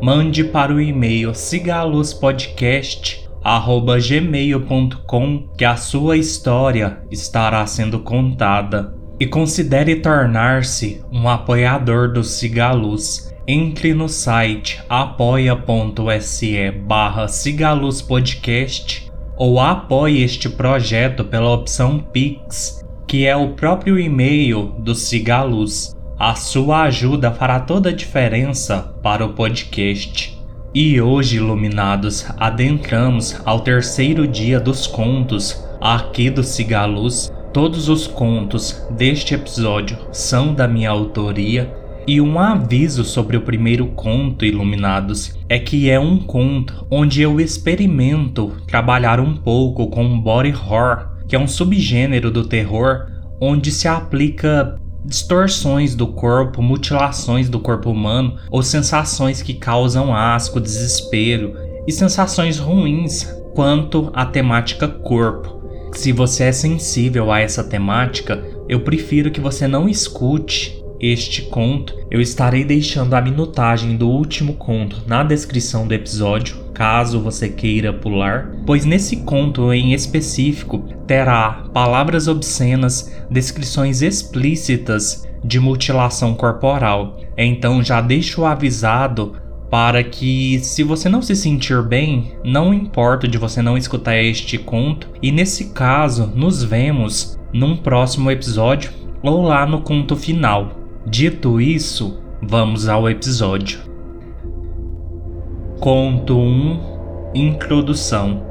mande para o e-mail sigaluzpodcast@gmail.com que a sua história estará sendo contada. E considere tornar-se um apoiador do Cigaluz. Entre no site apoia.se barra ou apoie este projeto pela opção Pix, que é o próprio e-mail do Cigaluz. A sua ajuda fará toda a diferença para o podcast. E hoje, iluminados, adentramos ao terceiro dia dos contos aqui do Cigaluz. Todos os contos deste episódio são da minha autoria. E um aviso sobre o primeiro conto, Iluminados, é que é um conto onde eu experimento trabalhar um pouco com body horror, que é um subgênero do terror onde se aplica distorções do corpo, mutilações do corpo humano ou sensações que causam asco, desespero e sensações ruins quanto à temática corpo. Se você é sensível a essa temática, eu prefiro que você não escute este conto. Eu estarei deixando a minutagem do último conto na descrição do episódio, caso você queira pular, pois nesse conto em específico terá palavras obscenas, descrições explícitas de mutilação corporal. Então já deixo avisado para que, se você não se sentir bem, não importa de você não escutar este conto, e nesse caso, nos vemos num próximo episódio ou lá no conto final. Dito isso, vamos ao episódio. Conto 1 Introdução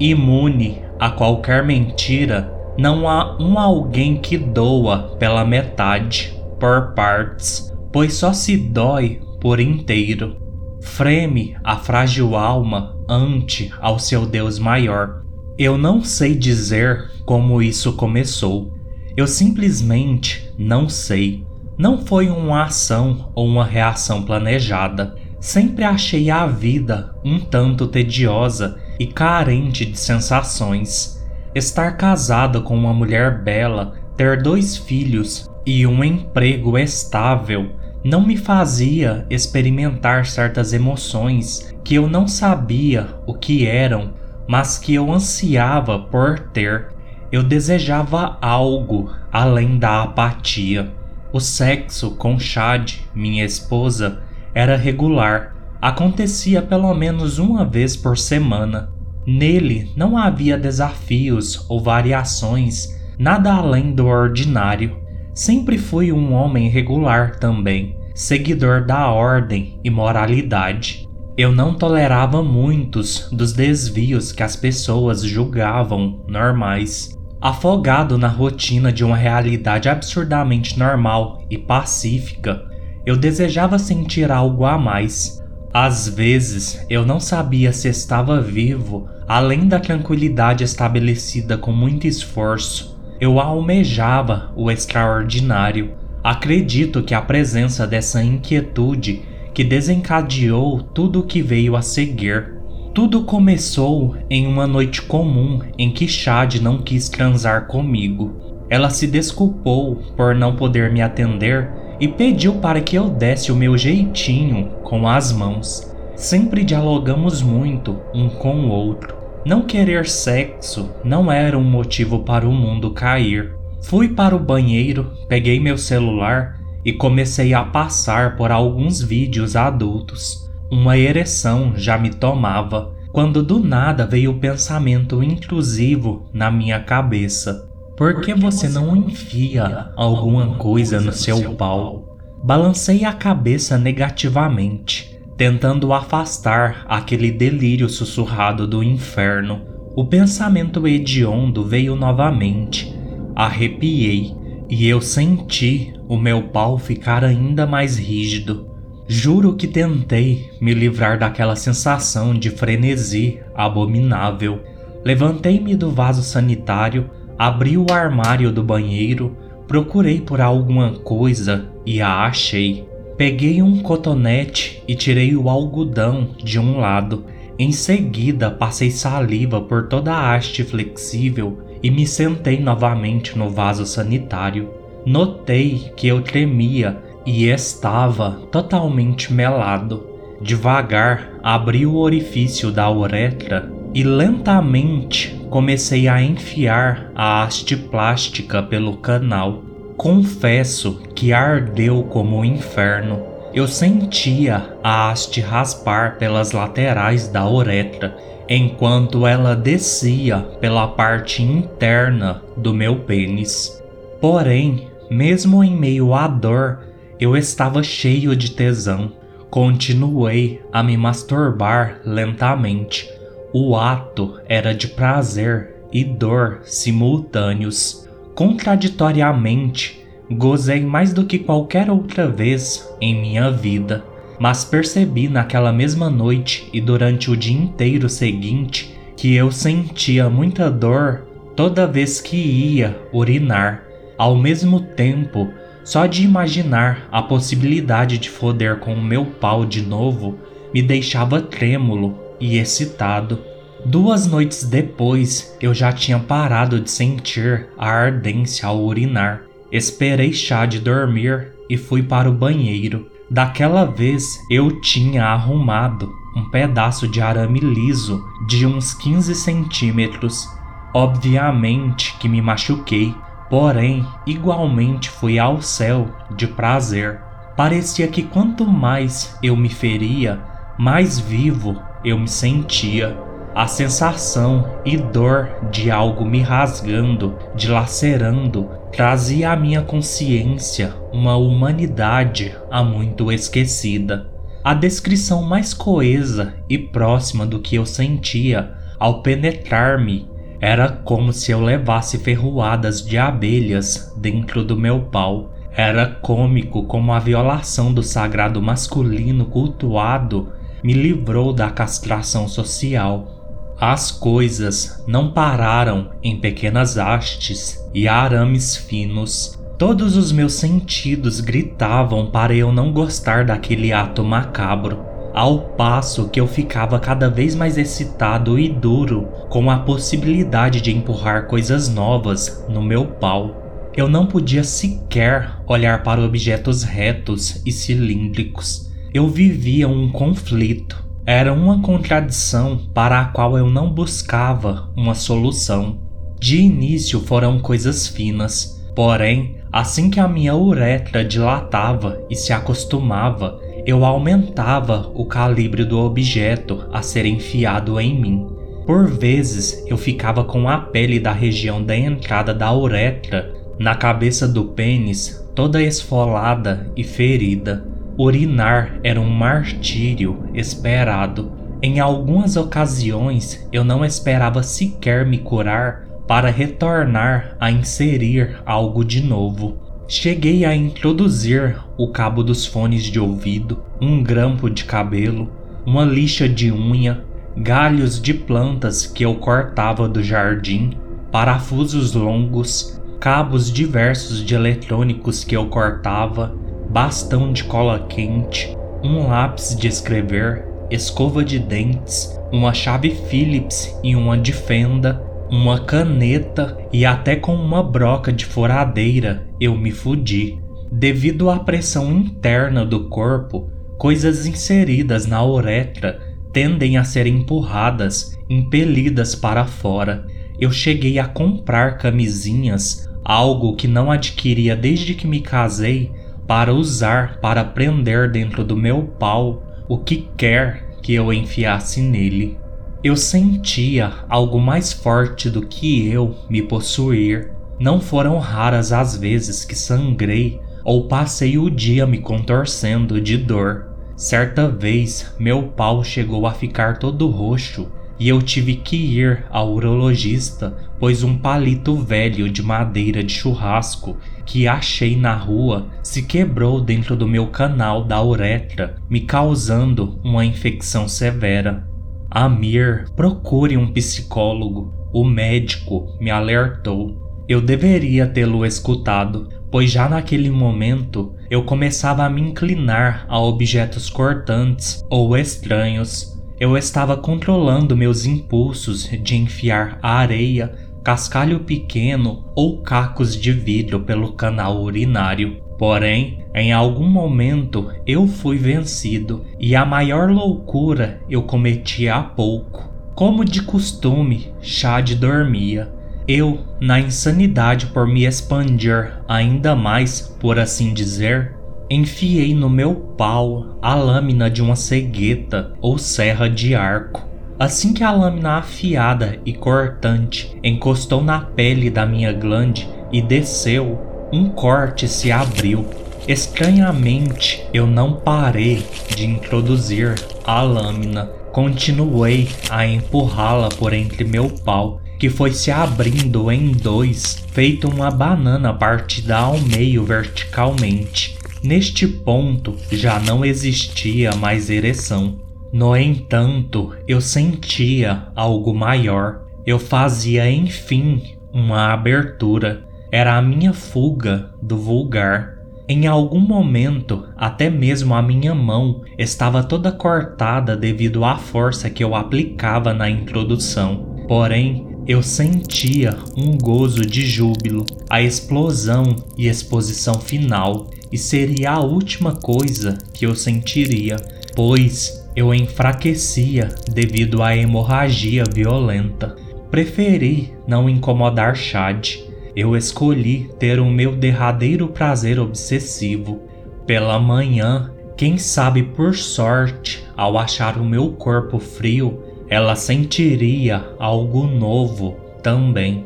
Imune a qualquer mentira, não há um alguém que doa pela metade, por partes, pois só se dói por inteiro. Freme a frágil alma ante ao seu Deus maior. Eu não sei dizer como isso começou. Eu simplesmente não sei. Não foi uma ação ou uma reação planejada. Sempre achei a vida um tanto tediosa e carente de sensações. Estar casada com uma mulher bela, ter dois filhos e um emprego estável não me fazia experimentar certas emoções que eu não sabia o que eram, mas que eu ansiava por ter. Eu desejava algo além da apatia. O sexo com Chad, minha esposa, era regular, acontecia pelo menos uma vez por semana. Nele não havia desafios ou variações, nada além do ordinário. Sempre fui um homem regular também, seguidor da ordem e moralidade. Eu não tolerava muitos dos desvios que as pessoas julgavam normais. Afogado na rotina de uma realidade absurdamente normal e pacífica, eu desejava sentir algo a mais. Às vezes eu não sabia se estava vivo, além da tranquilidade estabelecida com muito esforço eu almejava o extraordinário. Acredito que a presença dessa inquietude que desencadeou tudo o que veio a seguir. Tudo começou em uma noite comum em que Chad não quis transar comigo. Ela se desculpou por não poder me atender e pediu para que eu desse o meu jeitinho com as mãos. Sempre dialogamos muito um com o outro. Não querer sexo não era um motivo para o mundo cair. Fui para o banheiro, peguei meu celular e comecei a passar por alguns vídeos adultos. Uma ereção já me tomava, quando do nada veio o pensamento intrusivo na minha cabeça. Por que você não enfia alguma coisa no seu pau? Balancei a cabeça negativamente tentando afastar aquele delírio sussurrado do inferno. O pensamento hediondo veio novamente. Arrepiei e eu senti o meu pau ficar ainda mais rígido. Juro que tentei me livrar daquela sensação de frenesi abominável. Levantei-me do vaso sanitário, abri o armário do banheiro, procurei por alguma coisa e a achei. Peguei um cotonete e tirei o algodão de um lado. Em seguida, passei saliva por toda a haste flexível e me sentei novamente no vaso sanitário. Notei que eu tremia e estava totalmente melado. Devagar abri o orifício da uretra e lentamente comecei a enfiar a haste plástica pelo canal. Confesso que ardeu como o inferno. Eu sentia a haste raspar pelas laterais da uretra enquanto ela descia pela parte interna do meu pênis. Porém, mesmo em meio à dor, eu estava cheio de tesão. Continuei a me masturbar lentamente. O ato era de prazer e dor simultâneos. Contraditoriamente, gozei mais do que qualquer outra vez em minha vida, mas percebi naquela mesma noite e durante o dia inteiro seguinte que eu sentia muita dor toda vez que ia urinar. Ao mesmo tempo, só de imaginar a possibilidade de foder com o meu pau de novo me deixava trêmulo e excitado. Duas noites depois, eu já tinha parado de sentir a ardência ao urinar. Esperei chá de dormir e fui para o banheiro. Daquela vez eu tinha arrumado um pedaço de arame liso de uns 15 centímetros. Obviamente que me machuquei, Porém, igualmente fui ao céu de prazer. Parecia que quanto mais eu me feria, mais vivo eu me sentia. A sensação e dor de algo me rasgando, dilacerando, trazia à minha consciência uma humanidade há muito esquecida. A descrição mais coesa e próxima do que eu sentia ao penetrar-me era como se eu levasse ferroadas de abelhas dentro do meu pau. Era cômico como a violação do sagrado masculino cultuado me livrou da castração social. As coisas não pararam em pequenas hastes e arames finos. Todos os meus sentidos gritavam para eu não gostar daquele ato macabro ao passo que eu ficava cada vez mais excitado e duro com a possibilidade de empurrar coisas novas no meu pau. Eu não podia sequer olhar para objetos retos e cilíndricos. Eu vivia um conflito. Era uma contradição para a qual eu não buscava uma solução. De início foram coisas finas, porém, assim que a minha uretra dilatava e se acostumava, eu aumentava o calibre do objeto a ser enfiado em mim. Por vezes eu ficava com a pele da região da entrada da uretra na cabeça do pênis toda esfolada e ferida. Urinar era um martírio esperado. Em algumas ocasiões eu não esperava sequer me curar para retornar a inserir algo de novo. Cheguei a introduzir o cabo dos fones de ouvido, um grampo de cabelo, uma lixa de unha, galhos de plantas que eu cortava do jardim, parafusos longos, cabos diversos de eletrônicos que eu cortava, bastão de cola quente, um lápis de escrever, escova de dentes, uma chave Phillips e uma de fenda, uma caneta e até com uma broca de furadeira eu me fudi. Devido à pressão interna do corpo, coisas inseridas na uretra tendem a ser empurradas, impelidas para fora. Eu cheguei a comprar camisinhas, algo que não adquiria desde que me casei, para usar para prender dentro do meu pau o que quer que eu enfiasse nele. Eu sentia algo mais forte do que eu me possuir. Não foram raras as vezes que sangrei ou passei o dia me contorcendo de dor. Certa vez, meu pau chegou a ficar todo roxo e eu tive que ir ao urologista, pois um palito velho de madeira de churrasco que achei na rua se quebrou dentro do meu canal da uretra, me causando uma infecção severa. Amir, procure um psicólogo. O médico me alertou. Eu deveria tê-lo escutado, pois já naquele momento eu começava a me inclinar a objetos cortantes ou estranhos. Eu estava controlando meus impulsos de enfiar areia, cascalho pequeno ou cacos de vidro pelo canal urinário. Porém, em algum momento eu fui vencido e a maior loucura eu cometi há pouco. Como de costume, Chad dormia. Eu, na insanidade por me expandir ainda mais, por assim dizer, enfiei no meu pau a lâmina de uma cegueta ou serra de arco. Assim que a lâmina afiada e cortante encostou na pele da minha glande e desceu, um corte se abriu. Estranhamente, eu não parei de introduzir a lâmina. Continuei a empurrá-la por entre meu pau, que foi se abrindo em dois, feito uma banana partida ao meio verticalmente. Neste ponto já não existia mais ereção. No entanto, eu sentia algo maior. Eu fazia, enfim, uma abertura. Era a minha fuga do vulgar. Em algum momento, até mesmo a minha mão estava toda cortada devido à força que eu aplicava na introdução. Porém, eu sentia um gozo de júbilo, a explosão e exposição final, e seria a última coisa que eu sentiria, pois eu enfraquecia devido à hemorragia violenta. Preferi não incomodar Chad. Eu escolhi ter o meu derradeiro prazer obsessivo. Pela manhã, quem sabe por sorte, ao achar o meu corpo frio, ela sentiria algo novo também.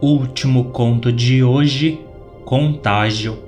Último conto de hoje: Contágio.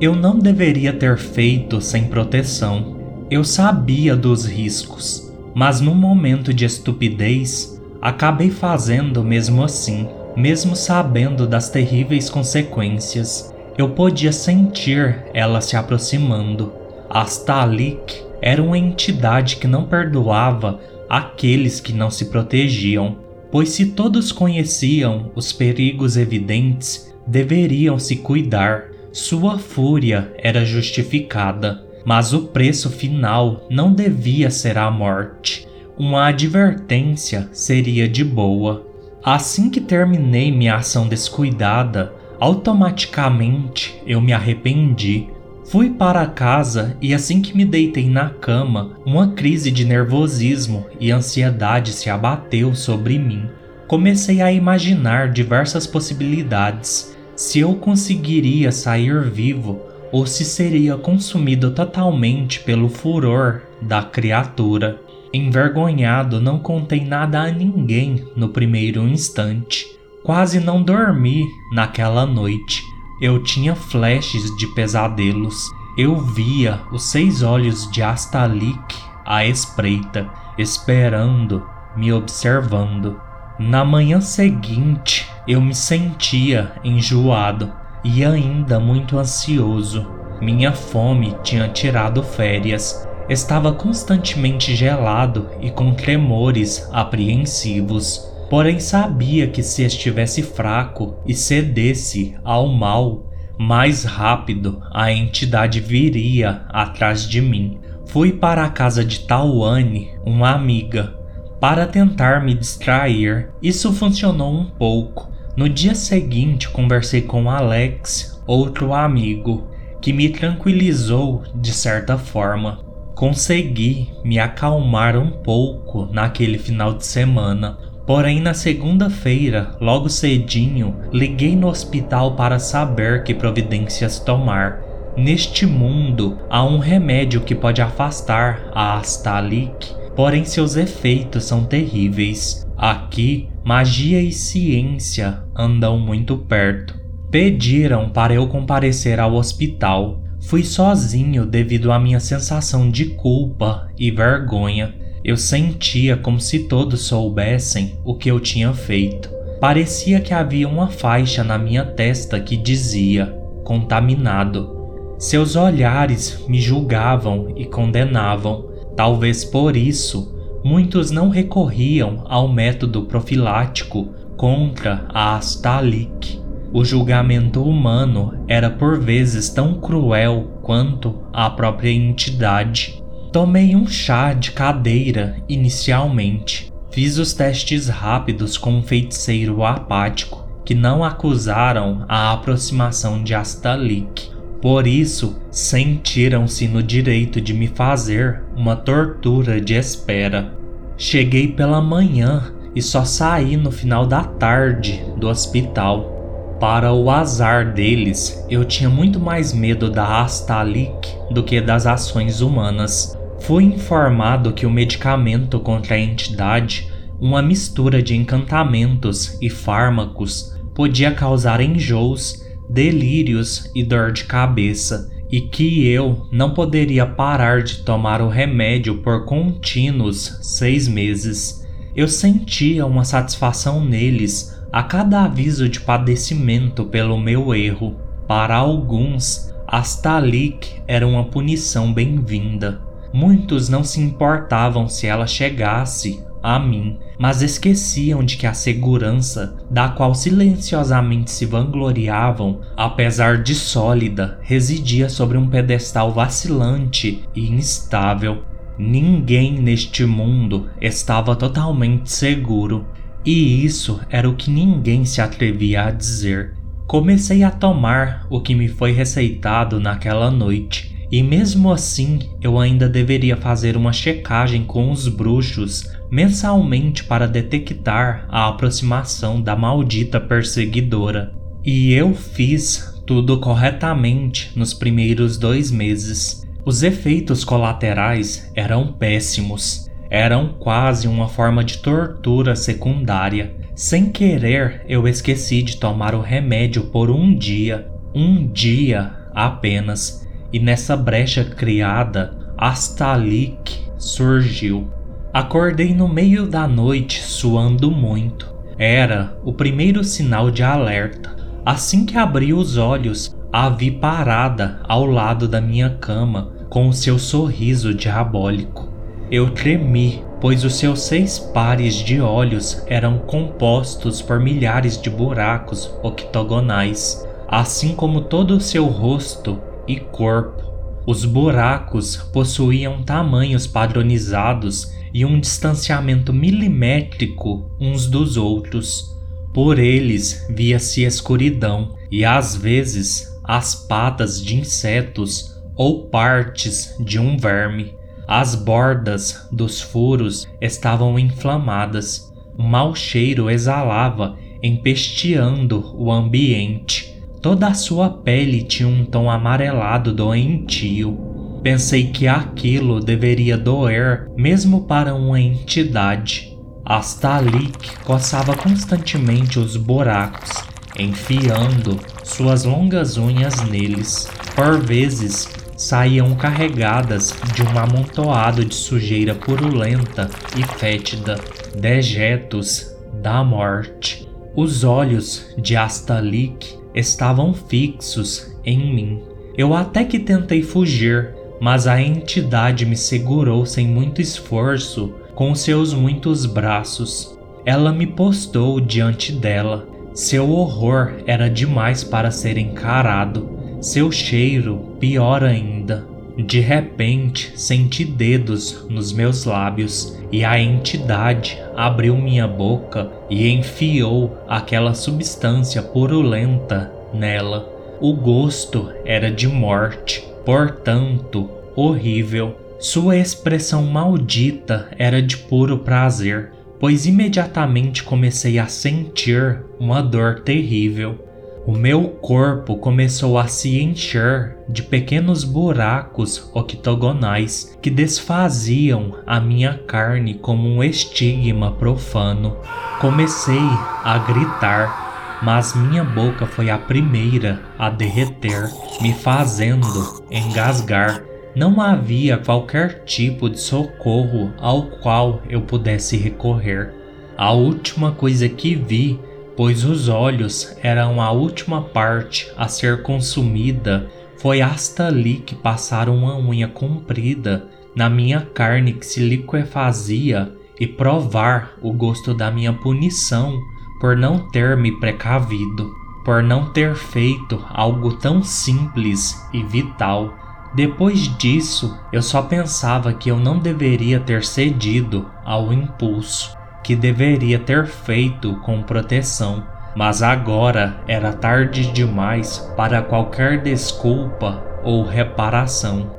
Eu não deveria ter feito sem proteção. Eu sabia dos riscos, mas num momento de estupidez, acabei fazendo mesmo assim, mesmo sabendo das terríveis consequências. Eu podia sentir ela se aproximando. Astalik era uma entidade que não perdoava aqueles que não se protegiam, pois se todos conheciam os perigos evidentes, deveriam se cuidar. Sua fúria era justificada, mas o preço final não devia ser a morte. Uma advertência seria de boa. Assim que terminei minha ação descuidada, automaticamente eu me arrependi Fui para casa e assim que me deitei na cama, uma crise de nervosismo e ansiedade se abateu sobre mim. Comecei a imaginar diversas possibilidades. Se eu conseguiria sair vivo ou se seria consumido totalmente pelo furor da criatura. Envergonhado, não contei nada a ninguém no primeiro instante. Quase não dormi naquela noite eu tinha flashes de pesadelos. Eu via os seis olhos de Astalik à espreita, esperando, me observando. Na manhã seguinte, eu me sentia enjoado e ainda muito ansioso. Minha fome tinha tirado férias. Estava constantemente gelado e com tremores apreensivos. Porém, sabia que se estivesse fraco e cedesse ao mal, mais rápido a entidade viria atrás de mim. Fui para a casa de Tawane, uma amiga, para tentar me distrair. Isso funcionou um pouco. No dia seguinte, conversei com Alex, outro amigo, que me tranquilizou de certa forma. Consegui me acalmar um pouco naquele final de semana, Porém, na segunda-feira, logo cedinho, liguei no hospital para saber que providências tomar. Neste mundo, há um remédio que pode afastar a Astalik, porém seus efeitos são terríveis. Aqui, magia e ciência andam muito perto. Pediram para eu comparecer ao hospital. Fui sozinho devido à minha sensação de culpa e vergonha. Eu sentia como se todos soubessem o que eu tinha feito. Parecia que havia uma faixa na minha testa que dizia: contaminado. Seus olhares me julgavam e condenavam. Talvez por isso, muitos não recorriam ao método profilático contra a Astalik. O julgamento humano era por vezes tão cruel quanto a própria entidade. Tomei um chá de cadeira inicialmente. Fiz os testes rápidos com um feiticeiro apático que não acusaram a aproximação de Astalik. Por isso, sentiram-se no direito de me fazer uma tortura de espera. Cheguei pela manhã e só saí no final da tarde do hospital. Para o azar deles, eu tinha muito mais medo da Astalik do que das ações humanas. Fui informado que o medicamento contra a entidade, uma mistura de encantamentos e fármacos, podia causar enjoos, delírios e dor de cabeça, e que eu não poderia parar de tomar o remédio por contínuos seis meses. Eu sentia uma satisfação neles a cada aviso de padecimento pelo meu erro. Para alguns, Astalik era uma punição bem-vinda. Muitos não se importavam se ela chegasse a mim, mas esqueciam de que a segurança, da qual silenciosamente se vangloriavam, apesar de sólida, residia sobre um pedestal vacilante e instável. Ninguém neste mundo estava totalmente seguro, e isso era o que ninguém se atrevia a dizer. Comecei a tomar o que me foi receitado naquela noite, e mesmo assim eu ainda deveria fazer uma checagem com os bruxos mensalmente para detectar a aproximação da maldita perseguidora. E eu fiz tudo corretamente nos primeiros dois meses. Os efeitos colaterais eram péssimos eram quase uma forma de tortura secundária. Sem querer, eu esqueci de tomar o remédio por um dia, um dia apenas, e nessa brecha criada, Astalik surgiu. Acordei no meio da noite suando muito. Era o primeiro sinal de alerta. Assim que abri os olhos, a vi parada ao lado da minha cama com o seu sorriso diabólico. Eu tremi, pois os seus seis pares de olhos eram compostos por milhares de buracos octogonais, assim como todo o seu rosto e corpo. Os buracos possuíam tamanhos padronizados e um distanciamento milimétrico uns dos outros. Por eles via-se escuridão e às vezes as patas de insetos ou partes de um verme. As bordas dos furos estavam inflamadas. Um mau cheiro exalava, empesteando o ambiente. Toda a sua pele tinha um tom amarelado doentio. Pensei que aquilo deveria doer mesmo para uma entidade. Astalik coçava constantemente os buracos, enfiando suas longas unhas neles. Por vezes, saíam carregadas de um amontoado de sujeira purulenta e fétida, dejetos da morte. Os olhos de Astalik estavam fixos em mim. Eu até que tentei fugir, mas a entidade me segurou sem muito esforço com seus muitos braços. Ela me postou diante dela. Seu horror era demais para ser encarado. Seu cheiro, pior ainda. De repente, senti dedos nos meus lábios e a entidade abriu minha boca e enfiou aquela substância purulenta nela. O gosto era de morte, portanto, horrível. Sua expressão maldita era de puro prazer, pois imediatamente comecei a sentir uma dor terrível. O meu corpo começou a se encher de pequenos buracos octogonais que desfaziam a minha carne como um estigma profano. Comecei a gritar. mas minha boca foi a primeira a derreter, me fazendo engasgar. Não havia qualquer tipo de socorro ao qual eu pudesse recorrer. A última coisa que vi, pois os olhos eram a última parte a ser consumida, foi hasta ali que passaram uma unha comprida na minha carne que se liquefazia e provar o gosto da minha punição por não ter me precavido, por não ter feito algo tão simples e vital. Depois disso, eu só pensava que eu não deveria ter cedido ao impulso, que deveria ter feito com proteção, mas agora era tarde demais para qualquer desculpa ou reparação.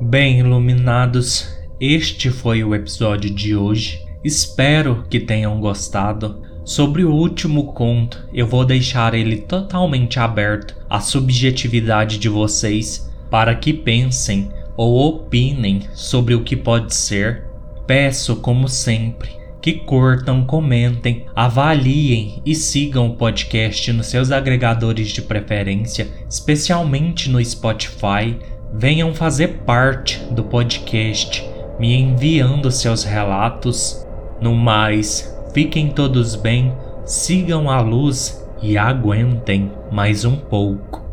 Bem, iluminados, este foi o episódio de hoje. Espero que tenham gostado. Sobre o último conto, eu vou deixar ele totalmente aberto à subjetividade de vocês para que pensem ou opinem sobre o que pode ser. Peço, como sempre, que curtam, comentem, avaliem e sigam o podcast nos seus agregadores de preferência, especialmente no Spotify venham fazer parte do podcast, me enviando seus relatos. No mais, fiquem todos bem, sigam a luz e aguentem mais um pouco.